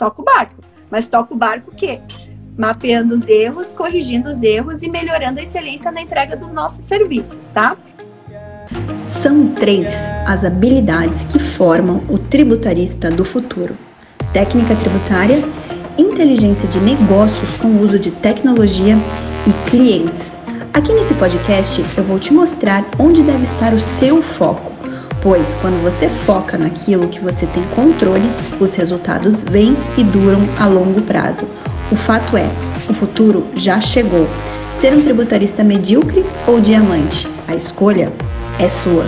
toca o barco. Mas toca o barco o quê? Mapeando os erros, corrigindo os erros e melhorando a excelência na entrega dos nossos serviços, tá? São três as habilidades que formam o tributarista do futuro: técnica tributária, inteligência de negócios com uso de tecnologia e clientes. Aqui nesse podcast eu vou te mostrar onde deve estar o seu foco, pois quando você foca naquilo que você tem controle, os resultados vêm e duram a longo prazo. O fato é, o futuro já chegou. Ser um tributarista medíocre ou diamante? A escolha é sua.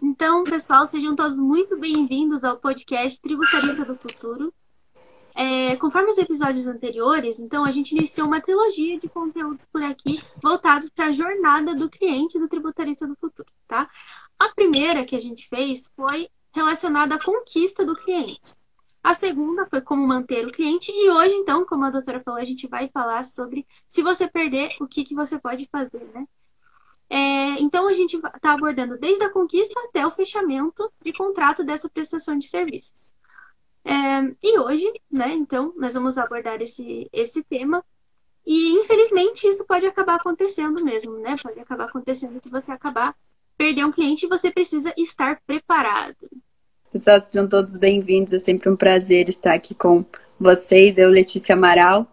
Então, pessoal, sejam todos muito bem-vindos ao podcast Tributarista do Futuro. É, conforme os episódios anteriores, então a gente iniciou uma trilogia de conteúdos por aqui voltados para a jornada do cliente do tributarista do futuro, tá? A primeira que a gente fez foi relacionada à conquista do cliente. A segunda foi como manter o cliente e hoje, então, como a doutora falou, a gente vai falar sobre se você perder, o que, que você pode fazer, né? É, então, a gente está abordando desde a conquista até o fechamento de contrato dessa prestação de serviços. É, e hoje, né, então, nós vamos abordar esse, esse tema. E, infelizmente, isso pode acabar acontecendo mesmo, né? Pode acabar acontecendo que você acabar perder um cliente você precisa estar preparado. Pessoal, sejam todos bem-vindos. É sempre um prazer estar aqui com vocês. Eu, Letícia Amaral,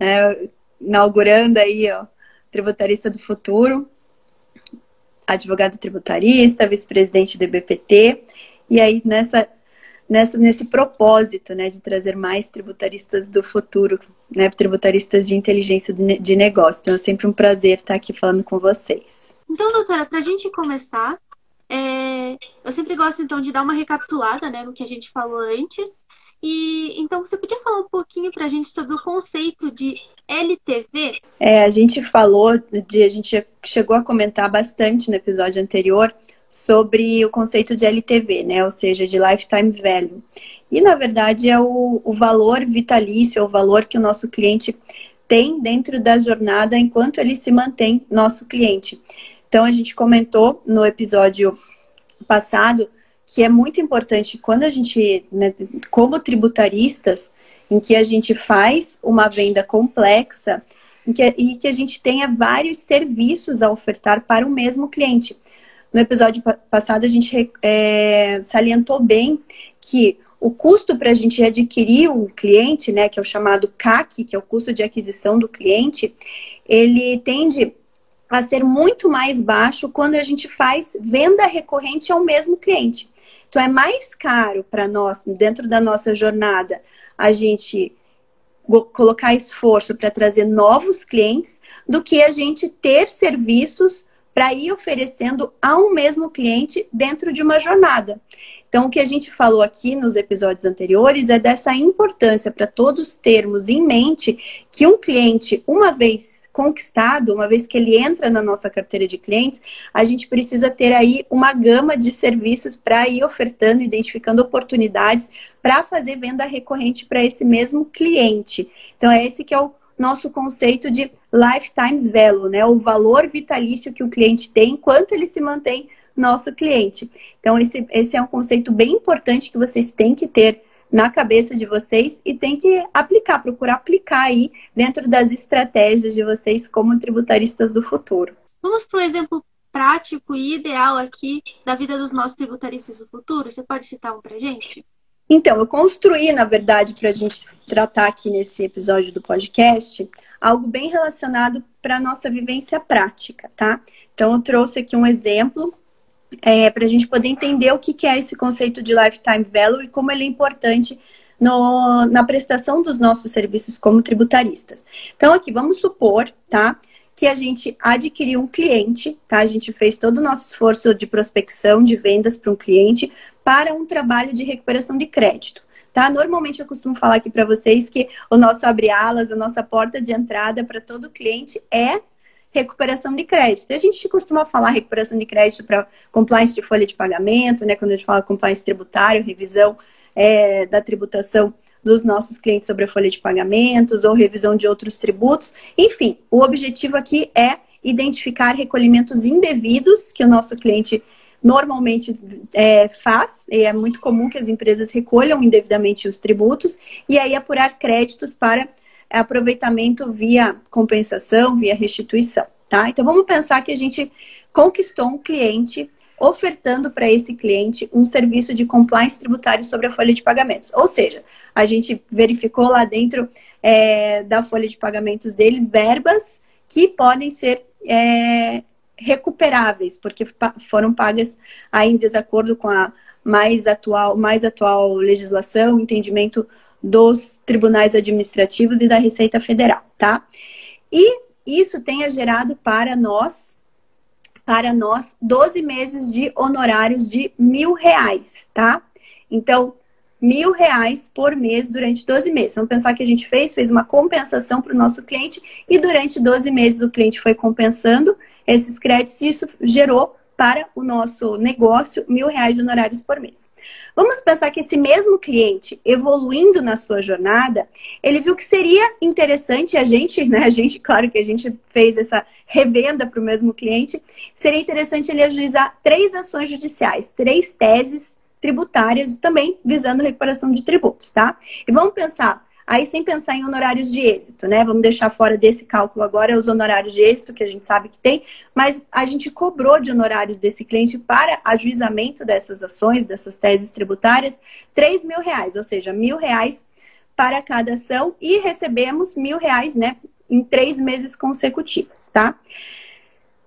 né, inaugurando aí, ó, Tributarista do Futuro advogado tributarista, vice-presidente do IBPT, e aí nessa, nessa, nesse propósito né, de trazer mais tributaristas do futuro, né, tributaristas de inteligência de negócio. Então é sempre um prazer estar aqui falando com vocês. Então, doutora, para a gente começar, é, eu sempre gosto então de dar uma recapitulada né, no que a gente falou antes. E então você podia falar um pouquinho para a gente sobre o conceito de LTV? É, a gente falou de, a gente chegou a comentar bastante no episódio anterior sobre o conceito de LTV, né? Ou seja, de lifetime value. E na verdade é o, o valor vitalício, é o valor que o nosso cliente tem dentro da jornada enquanto ele se mantém nosso cliente. Então a gente comentou no episódio passado que é muito importante quando a gente, né, como tributaristas, em que a gente faz uma venda complexa que, e que a gente tenha vários serviços a ofertar para o mesmo cliente. No episódio passado, a gente é, salientou bem que o custo para a gente adquirir o cliente, né, que é o chamado CAC, que é o custo de aquisição do cliente, ele tende a ser muito mais baixo quando a gente faz venda recorrente ao mesmo cliente. Então, é mais caro para nós, dentro da nossa jornada, a gente colocar esforço para trazer novos clientes do que a gente ter serviços para ir oferecendo a um mesmo cliente dentro de uma jornada. Então, o que a gente falou aqui nos episódios anteriores é dessa importância para todos termos em mente que um cliente, uma vez conquistado, uma vez que ele entra na nossa carteira de clientes, a gente precisa ter aí uma gama de serviços para ir ofertando, identificando oportunidades para fazer venda recorrente para esse mesmo cliente. Então, é esse que é o nosso conceito de lifetime value, né? O valor vitalício que o cliente tem enquanto ele se mantém nosso cliente. Então, esse, esse é um conceito bem importante que vocês têm que ter na cabeça de vocês e tem que aplicar, procurar aplicar aí dentro das estratégias de vocês como tributaristas do futuro. Vamos para um exemplo prático e ideal aqui da vida dos nossos tributaristas do futuro? Você pode citar um para gente? Então, eu construí, na verdade, para a gente tratar aqui nesse episódio do podcast, algo bem relacionado para a nossa vivência prática, tá? Então, eu trouxe aqui um exemplo é, para a gente poder entender o que, que é esse conceito de lifetime value e como ele é importante no, na prestação dos nossos serviços como tributaristas. Então, aqui, vamos supor, tá? Que a gente adquiriu um cliente, tá? A gente fez todo o nosso esforço de prospecção, de vendas para um cliente, para um trabalho de recuperação de crédito. Tá? Normalmente eu costumo falar aqui para vocês que o nosso abre-alas, a nossa porta de entrada para todo cliente é recuperação de crédito. A gente costuma falar recuperação de crédito para compliance de folha de pagamento, né? Quando a gente fala compliance tributário, revisão é, da tributação dos nossos clientes sobre a folha de pagamentos ou revisão de outros tributos. Enfim, o objetivo aqui é identificar recolhimentos indevidos que o nosso cliente normalmente é, faz, e é muito comum que as empresas recolham indevidamente os tributos, e aí apurar créditos para aproveitamento via compensação, via restituição, tá? Então vamos pensar que a gente conquistou um cliente ofertando para esse cliente um serviço de compliance tributário sobre a folha de pagamentos. Ou seja, a gente verificou lá dentro é, da folha de pagamentos dele verbas que podem ser é, recuperáveis, porque foram pagas aí em desacordo com a mais atual, mais atual legislação, entendimento dos tribunais administrativos e da Receita Federal, tá? E isso tenha gerado para nós, para nós, 12 meses de honorários de mil reais, tá? Então, mil reais por mês durante 12 meses. Vamos pensar que a gente fez, fez uma compensação para o nosso cliente e durante 12 meses o cliente foi compensando esses créditos e isso gerou para o nosso negócio mil reais de honorários por mês. Vamos pensar que esse mesmo cliente, evoluindo na sua jornada, ele viu que seria interessante a gente, né? A gente, claro que a gente fez essa revenda para o mesmo cliente, seria interessante ele ajuizar três ações judiciais, três teses tributárias, também visando recuperação de tributos, tá? E vamos pensar Aí, sem pensar em honorários de êxito, né? Vamos deixar fora desse cálculo agora os honorários de êxito, que a gente sabe que tem, mas a gente cobrou de honorários desse cliente para ajuizamento dessas ações, dessas teses tributárias, 3 mil reais, ou seja, mil reais para cada ação e recebemos mil reais, né, em três meses consecutivos, tá?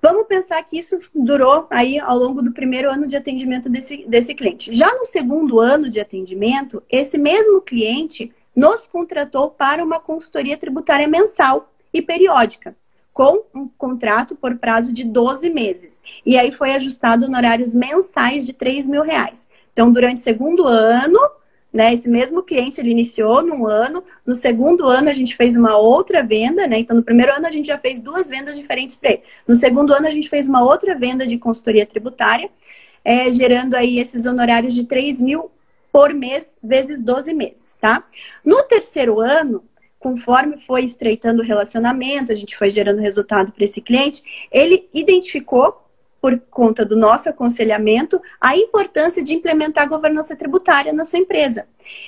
Vamos pensar que isso durou aí ao longo do primeiro ano de atendimento desse, desse cliente. Já no segundo ano de atendimento, esse mesmo cliente nos contratou para uma consultoria tributária mensal e periódica, com um contrato por prazo de 12 meses. E aí foi ajustado honorários mensais de 3 mil reais. Então, durante o segundo ano, né, esse mesmo cliente ele iniciou num ano, no segundo ano a gente fez uma outra venda, né? Então, no primeiro ano a gente já fez duas vendas diferentes para ele. No segundo ano a gente fez uma outra venda de consultoria tributária, é, gerando aí esses honorários de 3 mil por mês, vezes 12 meses, tá? No terceiro ano, conforme foi estreitando o relacionamento, a gente foi gerando resultado para esse cliente, ele identificou, por conta do nosso aconselhamento, a importância de implementar a governança tributária na sua empresa.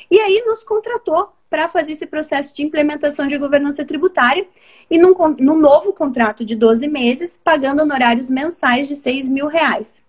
E aí nos contratou para fazer esse processo de implementação de governança tributária e num, num novo contrato de 12 meses, pagando honorários mensais de 6 mil reais.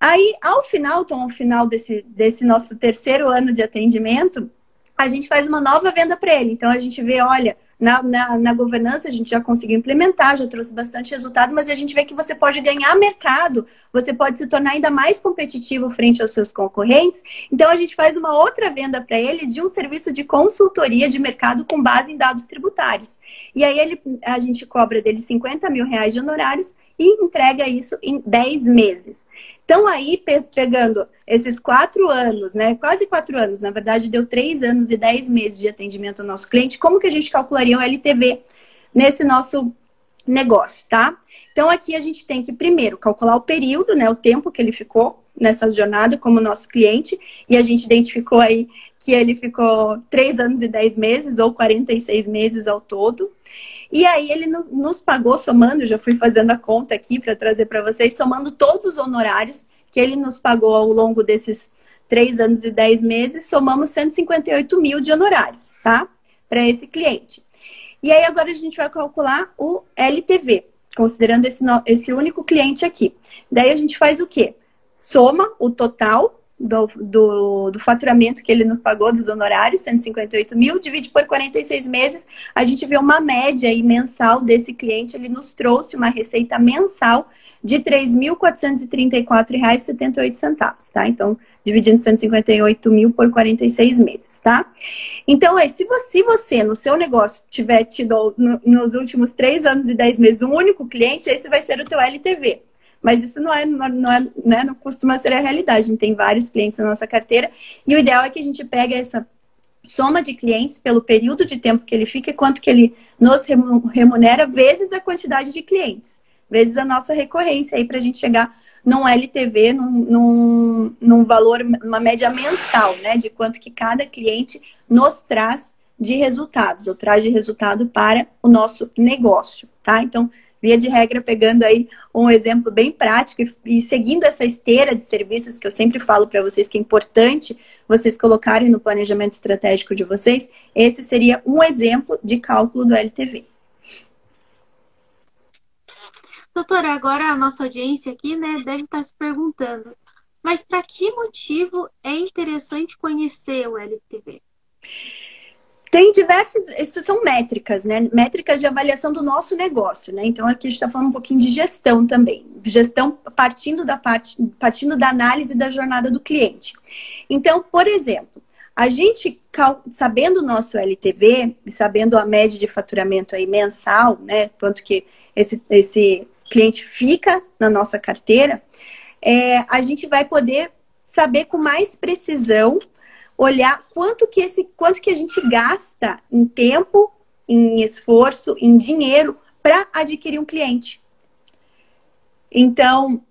Aí, ao final, então, ao final desse, desse nosso terceiro ano de atendimento, a gente faz uma nova venda para ele. Então, a gente vê, olha, na, na, na, governança a gente já conseguiu implementar, já trouxe bastante resultado, mas a gente vê que você pode ganhar mercado, você pode se tornar ainda mais competitivo frente aos seus concorrentes. Então, a gente faz uma outra venda para ele de um serviço de consultoria de mercado com base em dados tributários. E aí, ele, a gente cobra dele 50 mil reais de honorários e entrega isso em 10 meses. Então, aí, pegando esses quatro anos, né? Quase quatro anos, na verdade, deu três anos e dez meses de atendimento ao nosso cliente, como que a gente calcularia o LTV nesse nosso negócio, tá? Então, aqui a gente tem que, primeiro, calcular o período, né? O tempo que ele ficou nessa jornada como nosso cliente, e a gente identificou aí que ele ficou três anos e dez meses, ou 46 meses ao todo. E aí ele nos, pagou somando, já fui fazendo a conta aqui para trazer para vocês, somando todos os honorários que ele nos pagou ao longo desses três anos e dez meses, somamos 158 mil de honorários, tá? Para esse cliente. E aí agora a gente vai calcular o LTV, considerando esse, esse único cliente aqui. Daí a gente faz o quê? Soma o total do, do, do, faturamento que ele nos pagou dos honorários, 158 mil, divide por 46 meses, a gente vê uma média aí mensal desse cliente, ele nos trouxe uma receita mensal de R$ 3.434,78, tá? Então, dividindo 158 mil por 46 meses, tá? Então, aí, se você, você no seu negócio tiver tido no, nos últimos três anos e 10 meses um único cliente, esse vai ser o teu LTV. Mas isso não é, não, é, né, não costuma ser a realidade. A gente tem vários clientes na nossa carteira e o ideal é que a gente pegue essa soma de clientes pelo período de tempo que ele fica e quanto que ele nos remunera vezes a quantidade de clientes, vezes a nossa recorrência aí para a gente chegar num LTV, num, num, num valor, uma média mensal, né, de quanto que cada cliente nos traz de resultados, ou traz de resultado para o nosso negócio, tá? Então, via de regra, pegando aí um exemplo bem prático e, e seguindo essa esteira de serviços que eu sempre falo para vocês que é importante vocês colocarem no planejamento estratégico de vocês, esse seria um exemplo de cálculo do LTV. Doutora, agora a nossa audiência aqui, né, deve estar se perguntando, mas para que motivo é interessante conhecer o LTV? Tem diversas, essas são métricas, né? Métricas de avaliação do nosso negócio, né? Então aqui a gente está falando um pouquinho de gestão também. Gestão partindo da parte, partindo da análise da jornada do cliente. Então, por exemplo, a gente, sabendo o nosso LTV, sabendo a média de faturamento aí mensal, né? Quanto que esse, esse cliente fica na nossa carteira, é, a gente vai poder saber com mais precisão, olhar quanto que esse, quanto que a gente gasta em tempo, em esforço, em dinheiro para adquirir um cliente. Então,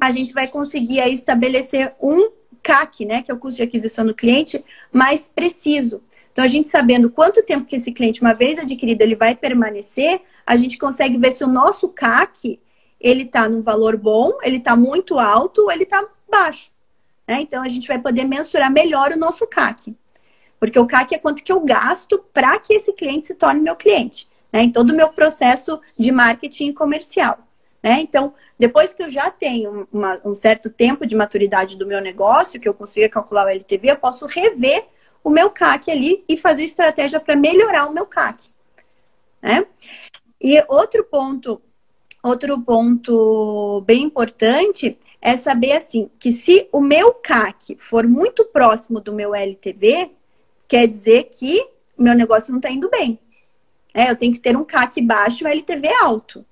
a gente vai conseguir aí estabelecer um CAC, né, que é o custo de aquisição do cliente, mais preciso. Então, a gente sabendo quanto tempo que esse cliente, uma vez adquirido, ele vai permanecer, a gente consegue ver se o nosso CAC ele está num valor bom, ele está muito alto, ele está baixo. Né? Então a gente vai poder mensurar melhor o nosso CAC. Porque o CAC é quanto que eu gasto para que esse cliente se torne meu cliente, né? Em todo o meu processo de marketing comercial. Né? Então, depois que eu já tenho uma, um certo tempo de maturidade do meu negócio, que eu consiga calcular o LTV, eu posso rever o meu CAC ali e fazer estratégia para melhorar o meu CAC. Né? E outro ponto Outro ponto bem importante é saber assim que se o meu CAC for muito próximo do meu LTV, quer dizer que meu negócio não está indo bem. É, eu tenho que ter um CAC baixo e um LTV alto.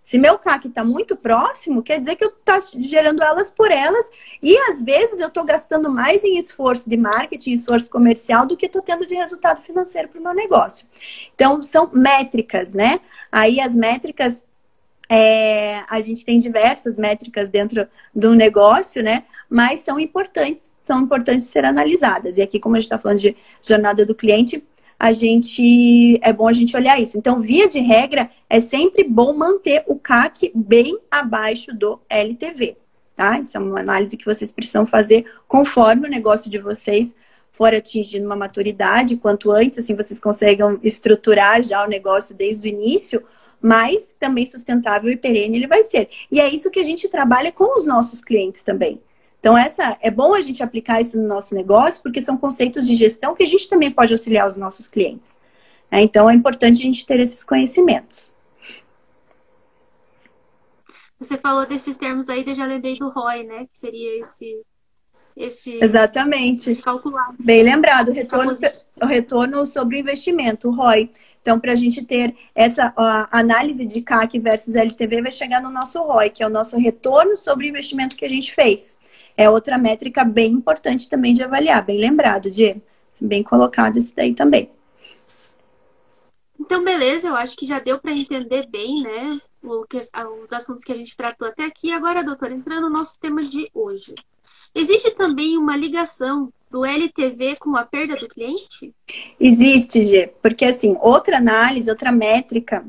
Se meu CAC está muito próximo, quer dizer que eu estou gerando elas por elas e às vezes eu estou gastando mais em esforço de marketing, esforço comercial do que estou tendo de resultado financeiro para o meu negócio. Então são métricas, né? Aí as métricas é, a gente tem diversas métricas dentro do negócio, né? Mas são importantes, são importantes ser analisadas. E aqui, como a gente está falando de jornada do cliente, a gente é bom a gente olhar isso. Então, via de regra, é sempre bom manter o CAC bem abaixo do LTV, tá? Isso é uma análise que vocês precisam fazer conforme o negócio de vocês for atingindo uma maturidade, quanto antes assim vocês conseguem estruturar já o negócio desde o início, mas também sustentável e perene ele vai ser. E é isso que a gente trabalha com os nossos clientes também. Então, essa é bom a gente aplicar isso no nosso negócio, porque são conceitos de gestão que a gente também pode auxiliar os nossos clientes. Né? Então, é importante a gente ter esses conhecimentos. Você falou desses termos aí, eu já lembrei do ROI, né? Que seria esse. esse Exatamente. Esse calculado. Bem lembrado, o retorno, o retorno sobre o investimento, o ROI. Então, para a gente ter essa análise de CAC versus LTV, vai chegar no nosso ROI, que é o nosso retorno sobre o investimento que a gente fez. É outra métrica bem importante também de avaliar, bem lembrado, de bem colocado isso daí também. Então, beleza, eu acho que já deu para entender bem, né, os assuntos que a gente tratou até aqui. Agora, doutora, entrando no nosso tema de hoje. Existe também uma ligação do LTV com a perda do cliente? Existe, Gê, porque assim, outra análise, outra métrica,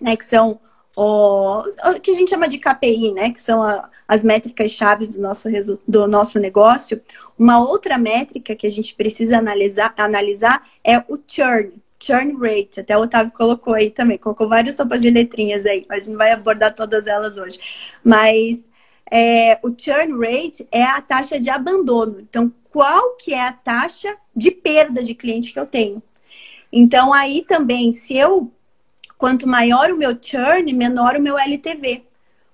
né, que são o, o que a gente chama de KPI, né, que são a, as métricas chaves do nosso, do nosso negócio. Uma outra métrica que a gente precisa analisar, analisar é o churn, churn rate. Até o Otávio colocou aí também, colocou várias sopas de letrinhas aí. A gente não vai abordar todas elas hoje. Mas é, o churn rate é a taxa de abandono. Então, qual que é a taxa de perda de cliente que eu tenho? Então, aí também, se eu, quanto maior o meu churn, menor o meu LTV.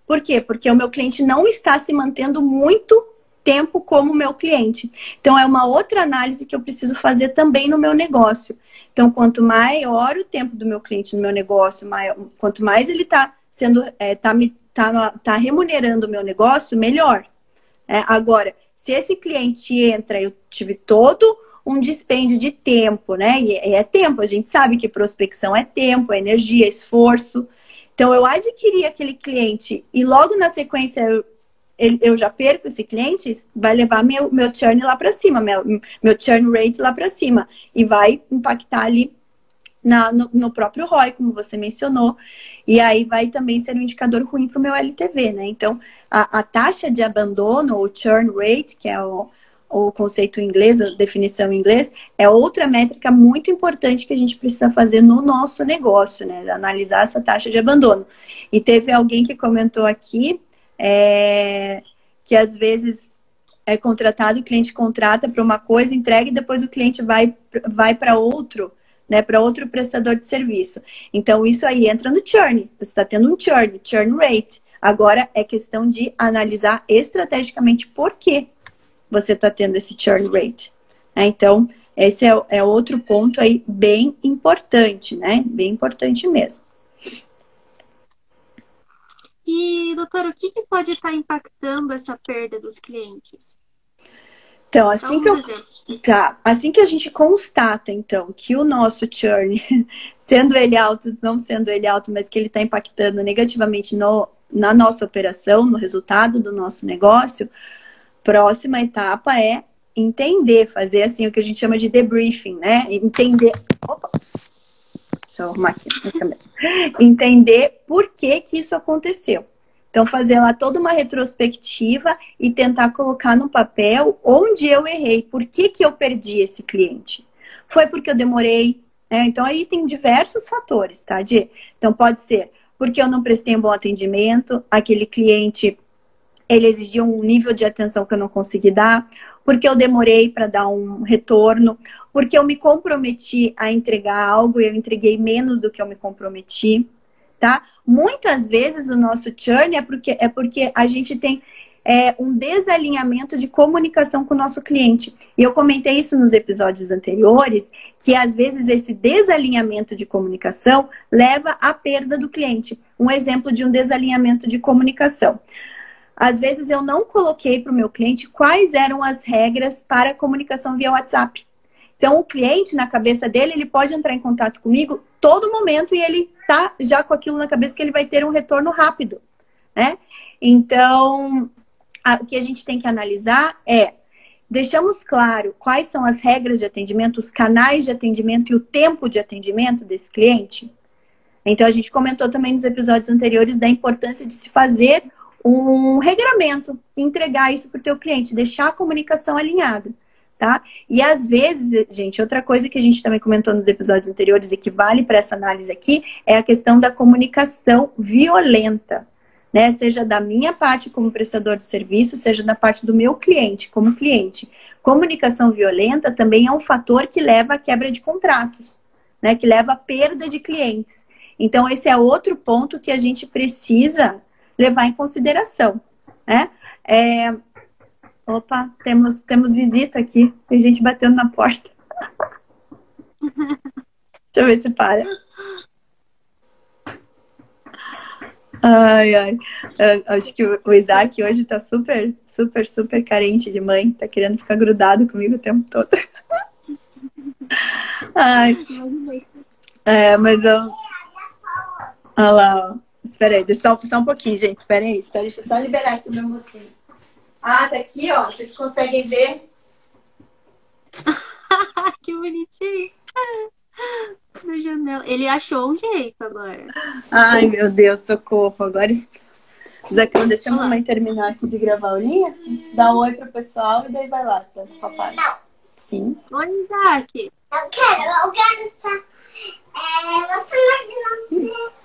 Por quê? Porque o meu cliente não está se mantendo muito tempo como meu cliente. Então, é uma outra análise que eu preciso fazer também no meu negócio. Então, quanto maior o tempo do meu cliente no meu negócio, maior, quanto mais ele está sendo, é, tá me tá, tá remunerando o meu negócio, melhor. É, agora, se esse cliente entra, eu tive todo um dispêndio de tempo, né? E é tempo, a gente sabe que prospecção é tempo, é energia, é esforço. Então, eu adquiri aquele cliente e logo na sequência eu, eu já perco esse cliente, vai levar meu, meu churn lá para cima, meu, meu churn rate lá para cima e vai impactar ali na, no, no, próprio ROI, como você mencionou, e aí vai também ser um indicador ruim para o meu LTV, né? Então, a, a, taxa de abandono, ou churn rate, que é o, o conceito em inglês, a definição em inglês, é outra métrica muito importante que a gente precisa fazer no nosso negócio, né? Analisar essa taxa de abandono. E teve alguém que comentou aqui é, que às vezes é contratado, o cliente contrata para uma coisa, entrega e depois o cliente vai, vai para outro né, para outro prestador de serviço. Então, isso aí entra no churn. Você está tendo um churn, churn rate. Agora é questão de analisar estrategicamente por que você está tendo esse churn rate. É, então, esse é, é, outro ponto aí bem importante, né? Bem importante mesmo. E, doutora, o que, que pode estar tá impactando essa perda dos clientes? Então, assim que, eu, tá, assim que a gente constata, então, que o nosso churn, sendo ele alto, não sendo ele alto, mas que ele está impactando negativamente no, na nossa operação, no resultado do nosso negócio, próxima etapa é entender, fazer assim o que a gente chama de debriefing, né? Entender. Opa! Deixa eu arrumar aqui. Entender por que que isso aconteceu. Então, fazer lá toda uma retrospectiva e tentar colocar no papel onde eu errei, por que, que eu perdi esse cliente. Foi porque eu demorei. Né? Então, aí tem diversos fatores, tá, Di? Então, pode ser porque eu não prestei um bom atendimento, aquele cliente ele exigia um nível de atenção que eu não consegui dar, porque eu demorei para dar um retorno, porque eu me comprometi a entregar algo e eu entreguei menos do que eu me comprometi tá? Muitas vezes o nosso churn é porque, é porque a gente tem é, um desalinhamento de comunicação com o nosso cliente. E eu comentei isso nos episódios anteriores, que às vezes esse desalinhamento de comunicação leva à perda do cliente. Um exemplo de um desalinhamento de comunicação. Às vezes eu não coloquei para o meu cliente quais eram as regras para comunicação via WhatsApp. Então, o cliente, na cabeça dele, ele pode entrar em contato comigo todo momento e ele tá já com aquilo na cabeça que ele vai ter um retorno rápido, né? Então, a, o que a gente tem que analisar é deixamos claro quais são as regras de atendimento, os canais de atendimento e o tempo de atendimento desse cliente. Então, a gente comentou também nos episódios anteriores da importância de se fazer um regramento, entregar isso para o teu cliente, deixar a comunicação alinhada tá? E às vezes, gente, outra coisa que a gente também comentou nos episódios anteriores e que vale para essa análise aqui é a questão da comunicação violenta, né? Seja da minha parte como prestador de serviço, seja da parte do meu cliente como cliente. Comunicação violenta também é um fator que leva à quebra de contratos, né? Que leva à perda de clientes. Então, esse é outro ponto que a gente precisa levar em consideração, né? É, Opa, temos, temos visita aqui. Tem gente batendo na porta. Deixa eu ver se para. Ai, ai. acho que o Isaac hoje tá super, super, super carente de mãe. Tá querendo ficar grudado comigo o tempo todo. Ai. É, mas eu. Olha lá, ó. Espera aí, deixa só, só um pouquinho, gente. Espera aí, espera, deixa eu só liberar aqui o meu mocinho. Ah, tá aqui, ó. Vocês conseguem ver? que bonitinho. Na janela. Ele achou um jeito agora. Ai, meu Deus, socorro. Agora. Zacão, deixa a mamãe terminar aqui de gravar a linha. Dá um oi pro pessoal e daí vai lá, tá? Papai. Não. Sim. Oi, Isaac. Eu quero, eu quero só. É, mais de você.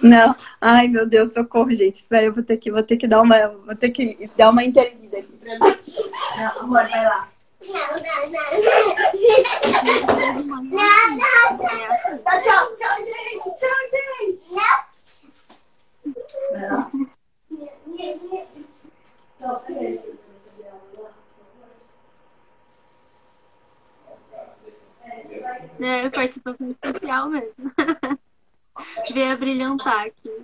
Não. Ai, meu Deus, socorro, gente. Espera, eu vou ter que, vou ter que dar uma, vou ter que dar uma intervida aqui pra mim. Não, amor, vai lá. Não, não, não. Não, não, não. Tchau, tchau, gente. Tchau, gente. Não. Vai lá. É, participação especial mesmo. Veio a brilhantar aqui.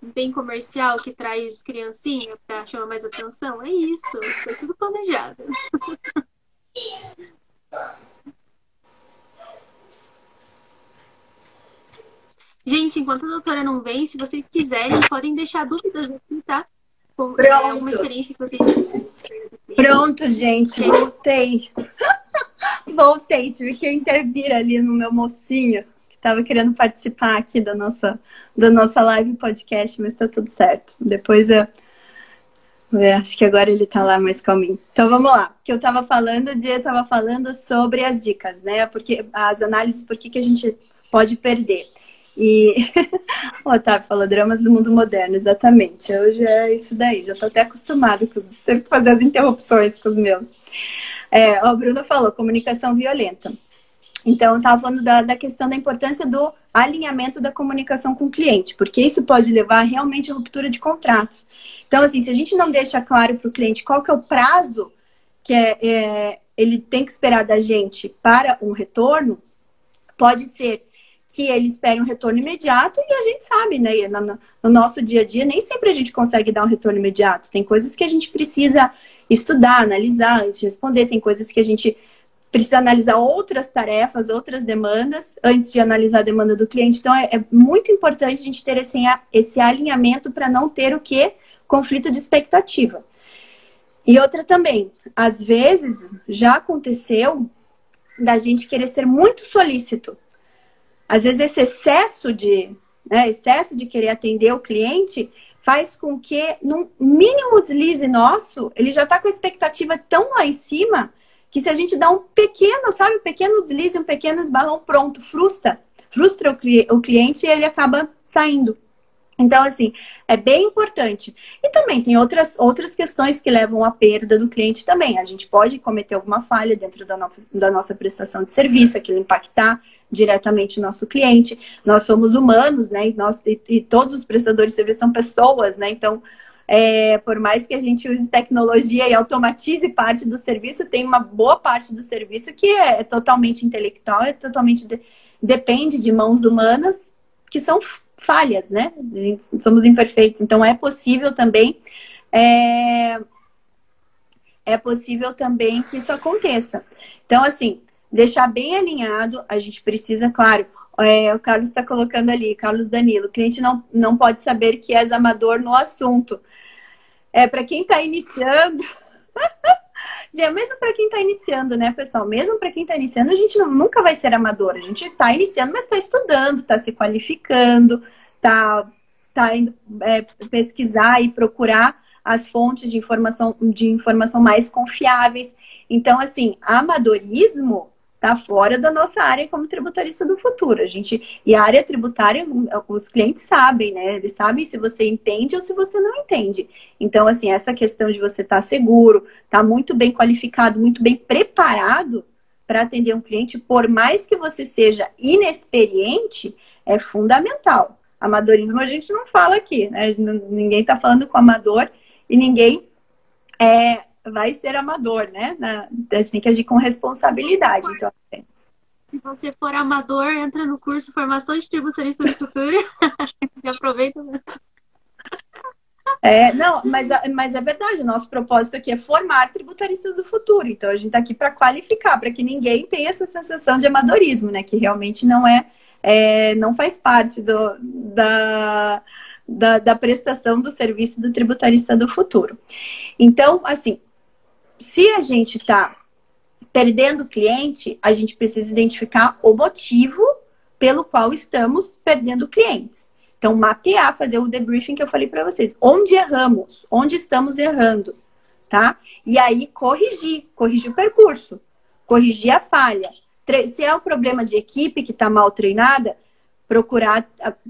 Não tem comercial que traz criancinha pra chamar mais atenção? É isso. Foi tudo planejado. Gente, enquanto a doutora não vem, se vocês quiserem, podem deixar dúvidas aqui, tá? Pronto. alguma experiência que vocês Pronto, gente, voltei. Voltei, tive que intervir ali no meu mocinho, que estava querendo participar aqui da nossa, da nossa live podcast, mas está tudo certo. Depois eu. É, acho que agora ele está lá mais calminho. Então vamos lá. Que eu estava falando, o dia estava falando sobre as dicas, né? Porque as análises, por que, que a gente pode perder. E o Otávio falou dramas do mundo moderno, exatamente. Hoje é isso daí, já estou até acostumado com os... Que fazer as interrupções com os meus. É, a Bruna falou, comunicação violenta. Então, eu estava falando da, da questão da importância do alinhamento da comunicação com o cliente, porque isso pode levar realmente à ruptura de contratos. Então, assim, se a gente não deixa claro para o cliente qual que é o prazo que é, é, ele tem que esperar da gente para um retorno, pode ser que ele espere um retorno imediato e a gente sabe, né? No, no, nosso dia a dia, nem sempre a gente consegue dar um retorno imediato. Tem coisas que a gente precisa estudar, analisar antes de responder, tem coisas que a gente precisa analisar outras tarefas, outras demandas, antes de analisar a demanda do cliente. Então, é, é muito importante a gente ter esse, esse alinhamento para não ter o que? Conflito de expectativa. E outra também, às vezes já aconteceu da gente querer ser muito solícito às vezes esse excesso de, né, excesso de querer atender o cliente faz com que, num mínimo deslize nosso, ele já está com a expectativa tão lá em cima que se a gente dá um pequeno, sabe, um pequeno deslize, um pequeno esbalão, pronto, frustra, frustra o, o cliente e ele acaba saindo. Então, assim, é bem importante. E também tem outras, outras questões que levam à perda do cliente também. A gente pode cometer alguma falha dentro da nossa, da nossa prestação de serviço, aquilo impactar diretamente o nosso cliente. Nós somos humanos, né? E, nós, e, e todos os prestadores de serviço são pessoas, né? Então, é, por mais que a gente use tecnologia e automatize parte do serviço, tem uma boa parte do serviço que é, é totalmente intelectual, é totalmente de, depende de mãos humanas que são falhas, né? somos imperfeitos, então é possível também é, é possível também que isso aconteça. Então, assim, deixar bem alinhado, a gente precisa, claro, é, o Carlos está colocando ali, Carlos Danilo, o cliente não, não pode saber que és amador no assunto. É, para quem está iniciando, mesmo para quem está iniciando, né, pessoal? Mesmo para quem está iniciando, a gente não, nunca vai ser amador. A gente está iniciando, mas está estudando, está se qualificando, está tá indo é, pesquisar e procurar as fontes de informação, de informação mais confiáveis. Então, assim, amadorismo está fora da nossa área como tributarista do futuro. A gente e a área tributária, os clientes sabem, né? Eles sabem se você entende ou se você não entende. Então, assim, essa questão de você estar tá seguro, estar tá muito bem qualificado, muito bem preparado para atender um cliente, por mais que você seja inexperiente, é fundamental. Amadorismo a gente não fala aqui, né? Ninguém está falando com amador e ninguém é, vai ser amador, né? Na, a gente tem que agir com responsabilidade. Então, é. se você for amador, entra no curso Formação de Tributarista do Futuro e aproveita. É, não, mas, mas é verdade, o nosso propósito aqui é formar tributaristas do futuro. Então a gente está aqui para qualificar, para que ninguém tenha essa sensação de amadorismo, né? Que realmente não é, é não faz parte do, da, da, da prestação do serviço do tributarista do futuro. Então, assim, se a gente está perdendo cliente, a gente precisa identificar o motivo pelo qual estamos perdendo clientes. Então, mapear, fazer o debriefing que eu falei para vocês. Onde erramos? Onde estamos errando? Tá? E aí, corrigir. Corrigir o percurso. Corrigir a falha. Se é um problema de equipe que está mal treinada, procurar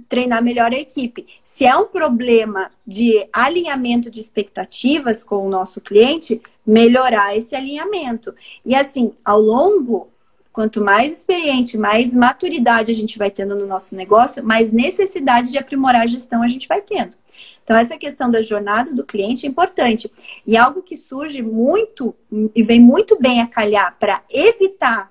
treinar melhor a equipe. Se é um problema de alinhamento de expectativas com o nosso cliente, melhorar esse alinhamento. E assim, ao longo, quanto mais experiente, mais maturidade a gente vai tendo no nosso negócio, mais necessidade de aprimorar a gestão a gente vai tendo. Então, essa questão da jornada do cliente é importante. E algo que surge muito e vem muito bem a calhar para evitar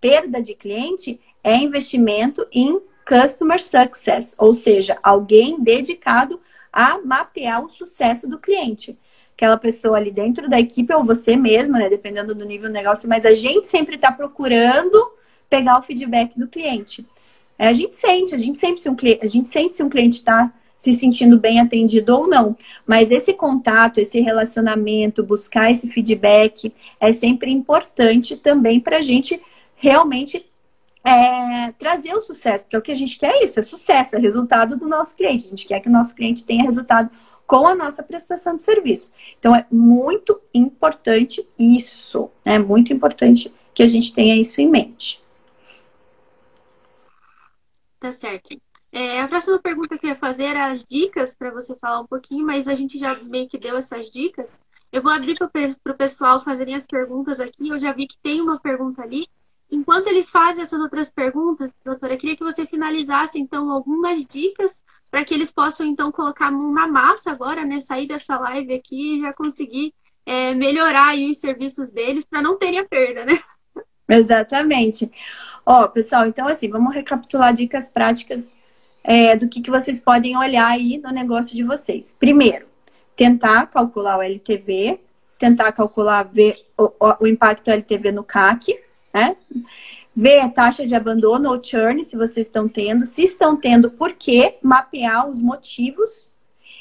perda de cliente é investimento em Customer Success, ou seja, alguém dedicado a mapear o sucesso do cliente. Aquela pessoa ali dentro da equipe ou você mesmo, né? Dependendo do nível do negócio, mas a gente sempre está procurando pegar o feedback do cliente. É, a gente sente, a gente sempre se um cliente, a gente sente se um cliente está se sentindo bem atendido ou não. Mas esse contato, esse relacionamento, buscar esse feedback é sempre importante também para a gente realmente é, trazer o sucesso, porque o que a gente quer é isso, é sucesso, é resultado do nosso cliente. A gente quer que o nosso cliente tenha resultado com a nossa prestação de serviço. Então, é muito importante isso, é né? muito importante que a gente tenha isso em mente. Tá certo. É, a próxima pergunta que eu ia fazer era as dicas para você falar um pouquinho, mas a gente já meio que deu essas dicas. Eu vou abrir para o pessoal fazerem as perguntas aqui. Eu já vi que tem uma pergunta ali. Enquanto eles fazem essas outras perguntas, doutora, eu queria que você finalizasse, então, algumas dicas para que eles possam, então, colocar a mão na massa agora, né? Sair dessa live aqui e já conseguir é, melhorar os serviços deles para não terem a perda, né? Exatamente. Ó, pessoal, então, assim, vamos recapitular dicas práticas é, do que, que vocês podem olhar aí no negócio de vocês. Primeiro, tentar calcular o LTV, tentar calcular ver o, o impacto LTV no CAC, né? Ver a taxa de abandono ou churn, se vocês estão tendo. Se estão tendo, por quê? Mapear os motivos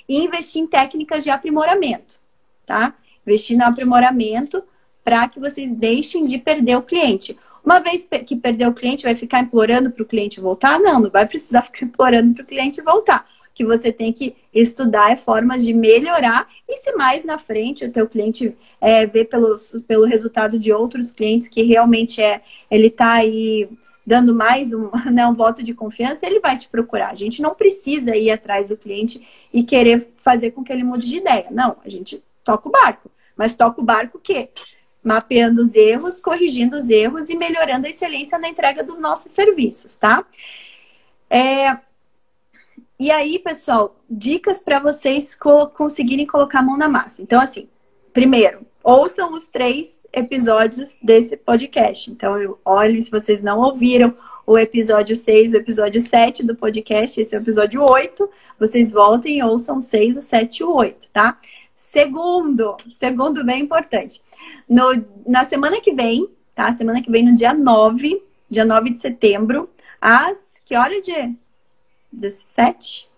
e investir em técnicas de aprimoramento, tá? Investir no aprimoramento para que vocês deixem de perder o cliente. Uma vez que perder o cliente, vai ficar implorando para o cliente voltar? Não, não vai precisar ficar implorando para o cliente voltar que você tem que estudar é formas de melhorar e se mais na frente o teu cliente é, vê pelo, pelo resultado de outros clientes que realmente é ele está aí dando mais um, né, um voto de confiança, ele vai te procurar. A gente não precisa ir atrás do cliente e querer fazer com que ele mude de ideia. Não, a gente toca o barco. Mas toca o barco o quê? Mapeando os erros, corrigindo os erros e melhorando a excelência na entrega dos nossos serviços, tá? É, e aí, pessoal, dicas para vocês co conseguirem colocar a mão na massa. Então, assim, primeiro, ouçam os três episódios desse podcast. Então, eu olho se vocês não ouviram o episódio 6, o episódio 7 do podcast, esse é o episódio 8. Vocês voltem e ouçam o 6, o 7 e o 8, tá? Segundo, segundo bem importante. No, na semana que vem, tá? Semana que vem, no dia 9, dia 9 de setembro, às que hora de 17?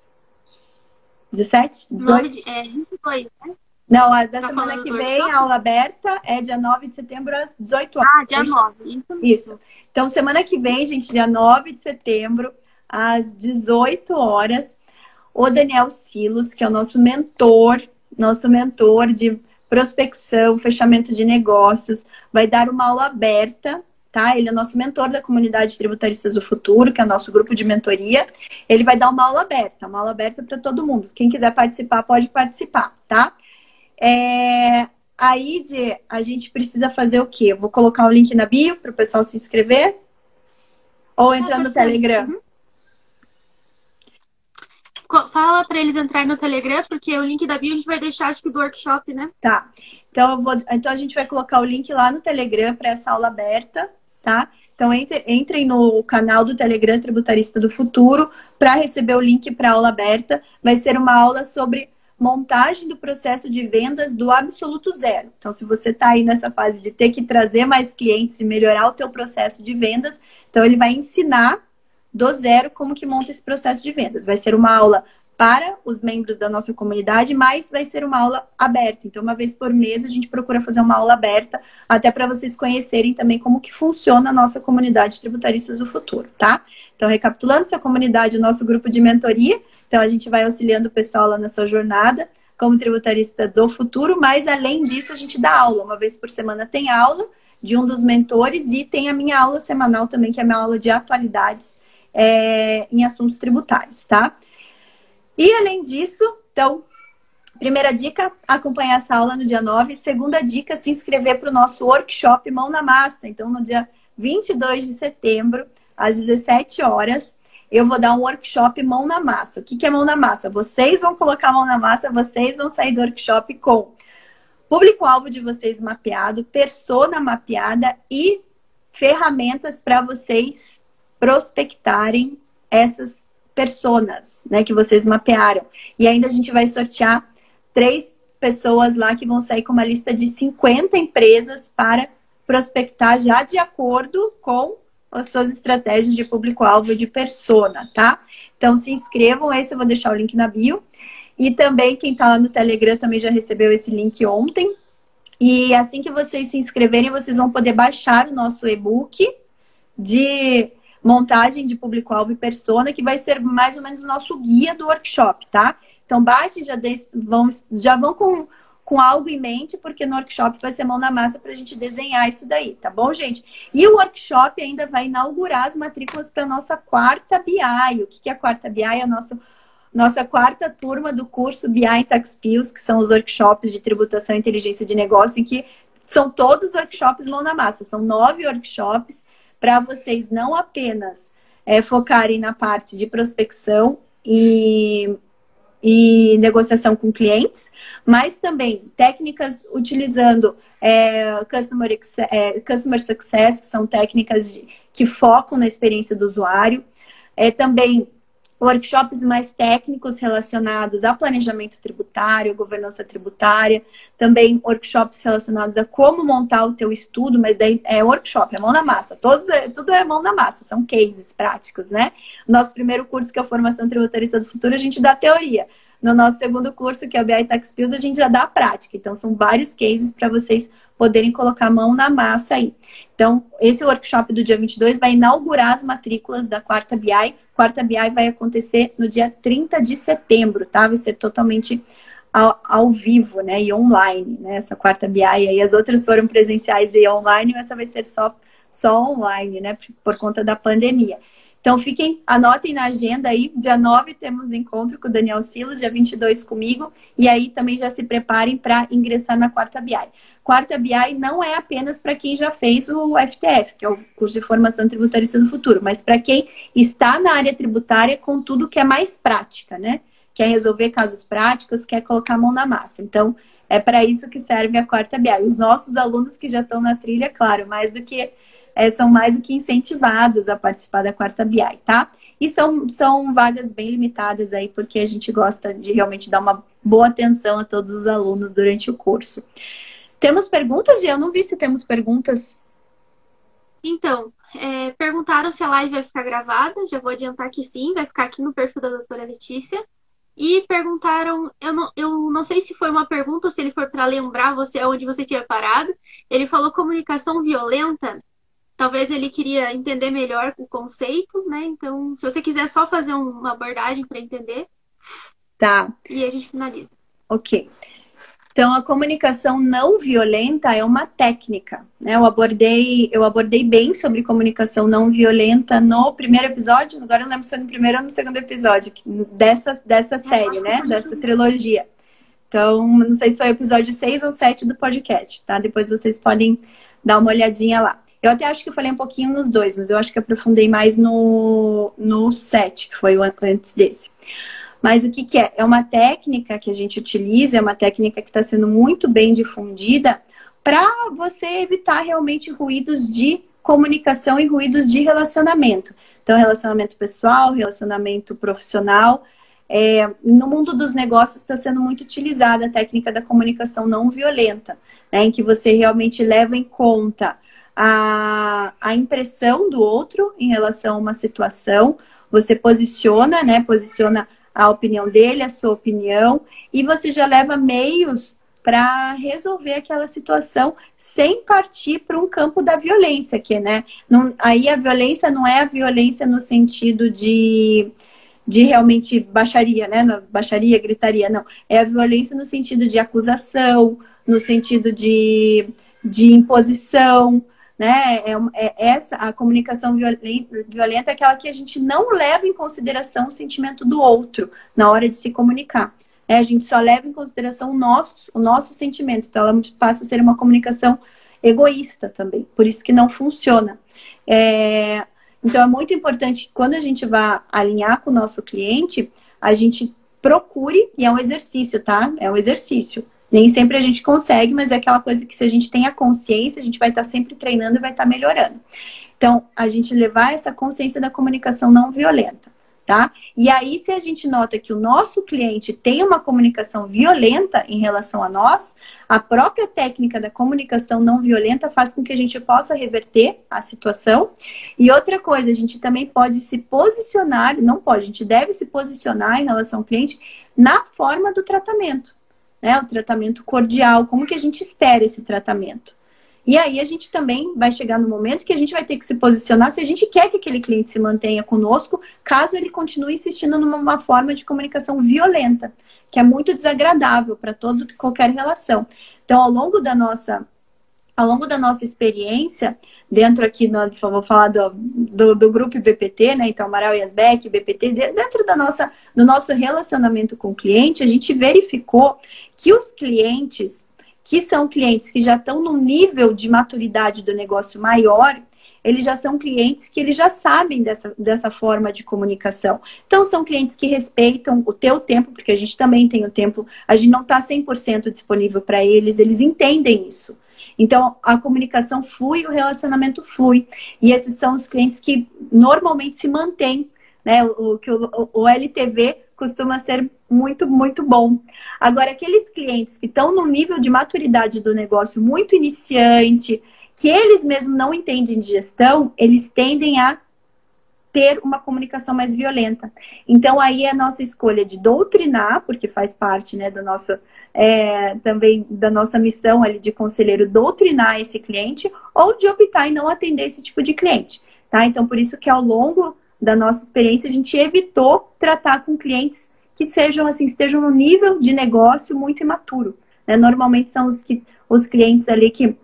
17? 9 de, é, 22, né? Não, a da tá semana que vem, a aula aberta é dia 9 de setembro às 18 horas. Ah, dia 9. Isso. Isso. Então, semana que vem, gente, dia 9 de setembro, às 18 horas, o Daniel Silos, que é o nosso mentor, nosso mentor de prospecção, fechamento de negócios, vai dar uma aula aberta tá? Ele é nosso mentor da comunidade Tributaristas do Futuro, que é o nosso grupo de mentoria. Ele vai dar uma aula aberta, uma aula aberta para todo mundo. Quem quiser participar, pode participar, tá? É... Aí, de, a gente precisa fazer o quê? Eu vou colocar o link na bio para o pessoal se inscrever. Ou entrar no Telegram. Uhum. Fala para eles entrarem no Telegram, porque o link da bio a gente vai deixar, acho que do workshop, né? Tá. Então, vou, então a gente vai colocar o link lá no Telegram para essa aula aberta, tá? Então, entre, entrem no canal do Telegram Tributarista do Futuro para receber o link para aula aberta. Vai ser uma aula sobre montagem do processo de vendas do absoluto zero. Então, se você está aí nessa fase de ter que trazer mais clientes e melhorar o teu processo de vendas, então ele vai ensinar do zero como que monta esse processo de vendas. Vai ser uma aula para os membros da nossa comunidade, mas vai ser uma aula aberta. Então, uma vez por mês, a gente procura fazer uma aula aberta, até para vocês conhecerem também como que funciona a nossa comunidade Tributaristas do Futuro, tá? Então, recapitulando, essa comunidade o nosso grupo de mentoria. Então, a gente vai auxiliando o pessoal lá na sua jornada como tributarista do futuro, mas além disso, a gente dá aula. Uma vez por semana tem aula de um dos mentores e tem a minha aula semanal também, que é a minha aula de atualidades é, em assuntos tributários, tá? E além disso, então, primeira dica, acompanhar essa aula no dia 9. Segunda dica, se inscrever para o nosso workshop Mão na Massa. Então, no dia 22 de setembro, às 17 horas, eu vou dar um workshop Mão na Massa. O que, que é Mão na Massa? Vocês vão colocar a mão na massa, vocês vão sair do workshop com público-alvo de vocês mapeado, persona mapeada e ferramentas para vocês prospectarem essas personas, né, que vocês mapearam. E ainda a gente vai sortear três pessoas lá que vão sair com uma lista de 50 empresas para prospectar já de acordo com as suas estratégias de público-alvo de persona, tá? Então se inscrevam, esse eu vou deixar o link na bio. E também quem está lá no Telegram também já recebeu esse link ontem. E assim que vocês se inscreverem, vocês vão poder baixar o nosso e-book de montagem de público-alvo e persona, que vai ser mais ou menos o nosso guia do workshop, tá? Então, baixem, já, de, vão, já vão com, com algo em mente, porque no workshop vai ser mão na massa para a gente desenhar isso daí, tá bom, gente? E o workshop ainda vai inaugurar as matrículas para a nossa quarta BI. O que, que é a quarta BI? É a nossa, nossa quarta turma do curso BI Tax Pills, que são os workshops de tributação e inteligência de negócio, em que são todos workshops mão na massa. São nove workshops para vocês não apenas é, focarem na parte de prospecção e, e negociação com clientes, mas também técnicas utilizando é, customer, é, customer Success, que são técnicas de, que focam na experiência do usuário, é, também workshops mais técnicos relacionados a planejamento tributário, governança tributária, também workshops relacionados a como montar o teu estudo, mas daí é workshop, é mão na massa, todos, é, tudo é mão na massa, são cases práticos, né? Nosso primeiro curso, que é a Formação Tributarista do Futuro, a gente dá teoria. No nosso segundo curso, que é o BI Tax Pills, a gente já dá a prática. Então, são vários cases para vocês poderem colocar a mão na massa aí. Então, esse workshop do dia 22 vai inaugurar as matrículas da quarta BI. Quarta BI vai acontecer no dia 30 de setembro, tá? Vai ser totalmente ao, ao vivo, né? E online, né? Essa quarta BI aí. As outras foram presenciais e online, mas essa vai ser só, só online, né? Por, por conta da pandemia. Então, fiquem, anotem na agenda aí. Dia 9 temos encontro com o Daniel Silos, dia 22 comigo. E aí também já se preparem para ingressar na quarta BI. Quarta BI não é apenas para quem já fez o FTF, que é o curso de formação tributarista do futuro, mas para quem está na área tributária com tudo que é mais prática, né? Quer resolver casos práticos, quer colocar a mão na massa. Então, é para isso que serve a quarta BI. Os nossos alunos que já estão na trilha, claro, mais do que é, são mais do que incentivados a participar da quarta BI, tá? E são, são vagas bem limitadas aí, porque a gente gosta de realmente dar uma boa atenção a todos os alunos durante o curso. Temos perguntas, e eu não vi se temos perguntas. Então, é, perguntaram se a live vai ficar gravada. Já vou adiantar que sim, vai ficar aqui no perfil da doutora Letícia. E perguntaram, eu não, eu não sei se foi uma pergunta ou se ele foi para lembrar você onde você tinha parado. Ele falou comunicação violenta. Talvez ele queria entender melhor o conceito, né? Então, se você quiser só fazer uma abordagem para entender. Tá. E a gente finaliza. Ok. Então, a comunicação não violenta é uma técnica. Né? Eu, abordei, eu abordei bem sobre comunicação não violenta no primeiro episódio, agora eu não lembro se foi no primeiro ou no segundo episódio dessa, dessa série, né? Dessa trilogia. Então, não sei se foi o episódio 6 ou 7 do podcast, tá? Depois vocês podem dar uma olhadinha lá. Eu até acho que eu falei um pouquinho nos dois, mas eu acho que aprofundei mais no, no 7, que foi o antes desse. Mas o que, que é? É uma técnica que a gente utiliza, é uma técnica que está sendo muito bem difundida para você evitar realmente ruídos de comunicação e ruídos de relacionamento. Então, relacionamento pessoal, relacionamento profissional. É, no mundo dos negócios está sendo muito utilizada a técnica da comunicação não violenta, né, em que você realmente leva em conta a, a impressão do outro em relação a uma situação, você posiciona, né, posiciona a opinião dele, a sua opinião, e você já leva meios para resolver aquela situação sem partir para um campo da violência, que né? Não, aí a violência não é a violência no sentido de, de realmente baixaria, né? Baixaria, gritaria, não. É a violência no sentido de acusação, no sentido de, de imposição, né? É, é, essa a comunicação violenta, é aquela que a gente não leva em consideração o sentimento do outro na hora de se comunicar. É, a gente só leva em consideração o nosso, o nosso sentimento. Então, ela passa a ser uma comunicação egoísta também. Por isso que não funciona. É, então, é muito importante que quando a gente vai alinhar com o nosso cliente, a gente procure, e é um exercício, tá? É um exercício. Nem sempre a gente consegue, mas é aquela coisa que se a gente tem a consciência, a gente vai estar sempre treinando e vai estar melhorando. Então, a gente levar essa consciência da comunicação não violenta, tá? E aí, se a gente nota que o nosso cliente tem uma comunicação violenta em relação a nós, a própria técnica da comunicação não violenta faz com que a gente possa reverter a situação. E outra coisa, a gente também pode se posicionar, não pode, a gente deve se posicionar em relação ao cliente na forma do tratamento né? O tratamento cordial, como que a gente espera esse tratamento? E aí a gente também vai chegar no momento que a gente vai ter que se posicionar se a gente quer que aquele cliente se mantenha conosco, caso ele continue insistindo numa forma de comunicação violenta, que é muito desagradável para toda qualquer relação. Então, ao longo da nossa ao longo da nossa experiência, dentro aqui, no, vou falar do, do, do, grupo BPT, né? Então, Amaral e Asbeck, BPT, dentro da nossa, do nosso relacionamento com o cliente, a gente verificou que os clientes que são clientes que já estão no nível de maturidade do negócio maior, eles já são clientes que eles já sabem dessa, dessa forma de comunicação. Então, são clientes que respeitam o teu tempo, porque a gente também tem o tempo, a gente não está 100% disponível para eles, eles entendem isso. Então, a comunicação flui, o relacionamento flui. E esses são os clientes que normalmente se mantêm, né? O, o, o LTV costuma ser muito, muito bom. Agora, aqueles clientes que estão no nível de maturidade do negócio muito iniciante, que eles mesmos não entendem de gestão, eles tendem a ter uma comunicação mais violenta. Então, aí é a nossa escolha de doutrinar, porque faz parte né, da nossa, é, também da nossa missão ali de conselheiro doutrinar esse cliente, ou de optar em não atender esse tipo de cliente. Tá? Então, por isso que ao longo da nossa experiência, a gente evitou tratar com clientes que sejam assim, estejam no nível de negócio muito imaturo. Né? Normalmente são os, que, os clientes ali que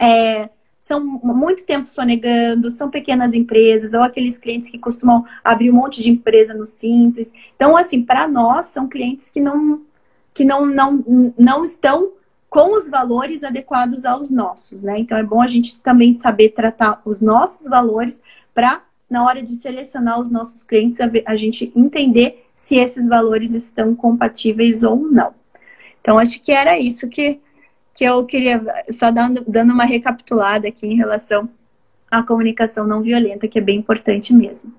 é, são muito tempo sonegando, são pequenas empresas, ou aqueles clientes que costumam abrir um monte de empresa no simples. Então, assim, para nós, são clientes que não, que não, não, não estão com os valores adequados aos nossos, né? Então, é bom a gente também saber tratar os nossos valores para na hora de selecionar os nossos clientes, a, a gente entender se esses valores estão compatíveis ou não. Então, acho que era isso que, que eu queria, só dando, dando uma recapitulada aqui em relação à comunicação não violenta, que é bem importante mesmo.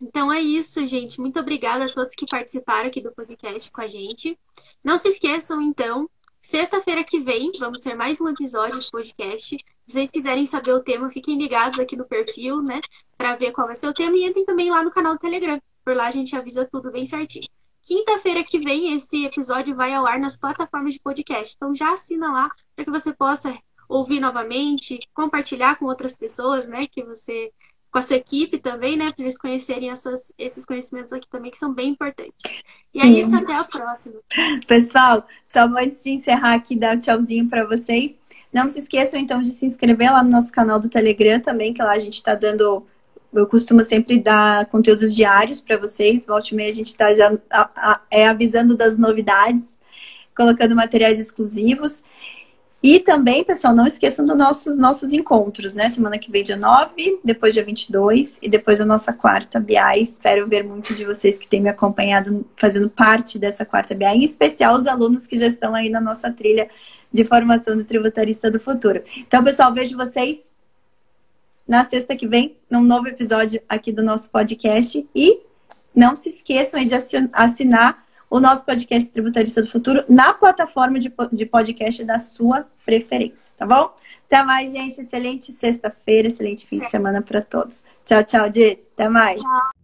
Então é isso, gente. Muito obrigada a todos que participaram aqui do podcast com a gente. Não se esqueçam, então, Sexta-feira que vem, vamos ter mais um episódio de podcast. Se vocês quiserem saber o tema, fiquem ligados aqui no perfil, né? Para ver qual vai ser o tema. E entrem também lá no canal do Telegram. Por lá a gente avisa tudo bem certinho. Quinta-feira que vem, esse episódio vai ao ar nas plataformas de podcast. Então já assina lá para que você possa ouvir novamente, compartilhar com outras pessoas, né? Que você com a sua equipe também, né? Para eles conhecerem essas, esses conhecimentos aqui também, que são bem importantes. E é Sim. isso, até a próxima. Pessoal, só antes de encerrar aqui, dar um tchauzinho para vocês. Não se esqueçam, então, de se inscrever lá no nosso canal do Telegram também, que lá a gente está dando. Eu costumo sempre dar conteúdos diários para vocês. Volte e meia a gente está já a, a, é, avisando das novidades, colocando materiais exclusivos. E também, pessoal, não esqueçam dos nossos, nossos encontros, né? Semana que vem, dia 9, depois dia 22 e depois a nossa quarta BI. Espero ver muito de vocês que têm me acompanhado fazendo parte dessa quarta BI, em especial os alunos que já estão aí na nossa trilha de formação do tributarista do futuro. Então, pessoal, vejo vocês na sexta que vem, num novo episódio aqui do nosso podcast. E não se esqueçam de assinar o nosso podcast Tributarista do Futuro na plataforma de, de podcast da sua preferência, tá bom? Até mais, gente. Excelente sexta-feira, excelente fim de semana para todos. Tchau, tchau, Di. Até mais. Tchau.